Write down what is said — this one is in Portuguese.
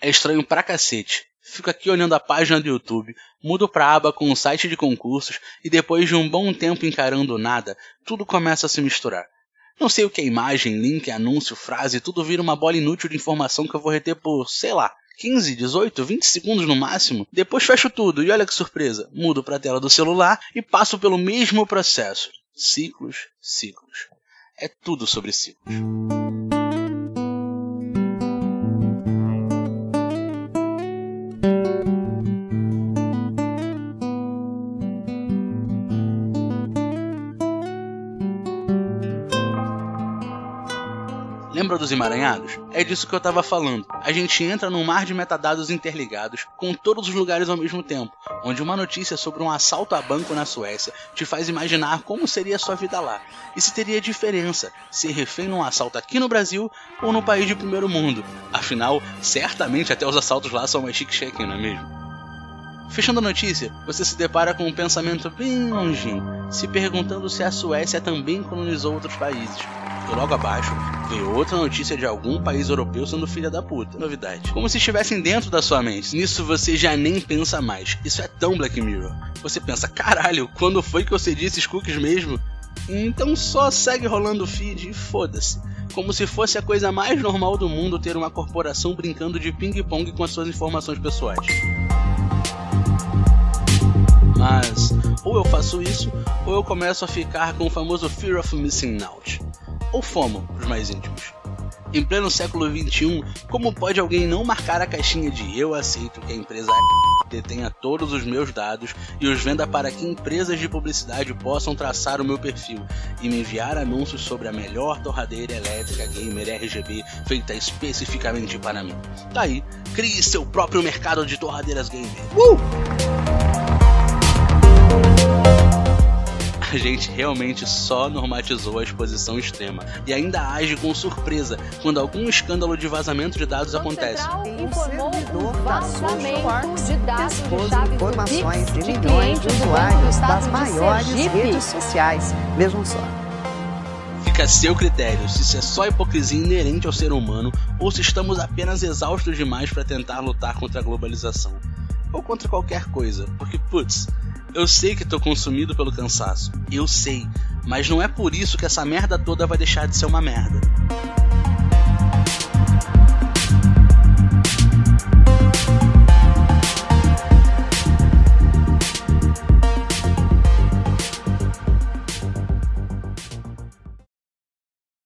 É estranho pra cacete. Fico aqui olhando a página do YouTube, mudo pra aba com o site de concursos e depois de um bom tempo encarando nada, tudo começa a se misturar. Não sei o que é imagem, link, anúncio, frase, tudo vira uma bola inútil de informação que eu vou reter por, sei lá, 15, 18, 20 segundos no máximo. Depois fecho tudo e olha que surpresa, mudo para a tela do celular e passo pelo mesmo processo. Ciclos, ciclos. É tudo sobre ciclos. Lembra dos emaranhados? É disso que eu estava falando. A gente entra num mar de metadados interligados, com todos os lugares ao mesmo tempo, onde uma notícia sobre um assalto a banco na Suécia te faz imaginar como seria a sua vida lá, e se teria diferença ser refém num assalto aqui no Brasil ou no país de primeiro mundo. Afinal, certamente até os assaltos lá são mais chique-chique, não é mesmo? Fechando a notícia, você se depara com um pensamento bem longínquo, se perguntando se a Suécia também colonizou outros países. E logo abaixo veio outra notícia de algum país europeu sendo filha da puta. Novidade. Como se estivessem dentro da sua mente. Nisso você já nem pensa mais. Isso é tão Black Mirror. Você pensa, caralho, quando foi que eu cedi esses cookies mesmo? Então só segue rolando o feed e foda-se. Como se fosse a coisa mais normal do mundo ter uma corporação brincando de ping-pong com as suas informações pessoais. Mas ou eu faço isso, ou eu começo a ficar com o famoso Fear of Missing Out ou FOMO para os mais íntimos. Em pleno século XXI, como pode alguém não marcar a caixinha de eu aceito que a empresa detenha todos os meus dados e os venda para que empresas de publicidade possam traçar o meu perfil e me enviar anúncios sobre a melhor torradeira elétrica gamer RGB feita especificamente para mim? Daí, tá crie seu próprio mercado de torradeiras gamer. Uh! A gente realmente só normatizou a exposição extrema e ainda age com surpresa quando algum escândalo de vazamento de dados acontece. informou o vazamento de dados de informações de, de milhões de usuários das maiores redes sociais. Vejam só. Fica a seu critério se isso é só hipocrisia inerente ao ser humano ou se estamos apenas exaustos demais para tentar lutar contra a globalização. Ou contra qualquer coisa, porque, putz, eu sei que tô consumido pelo cansaço. Eu sei. Mas não é por isso que essa merda toda vai deixar de ser uma merda.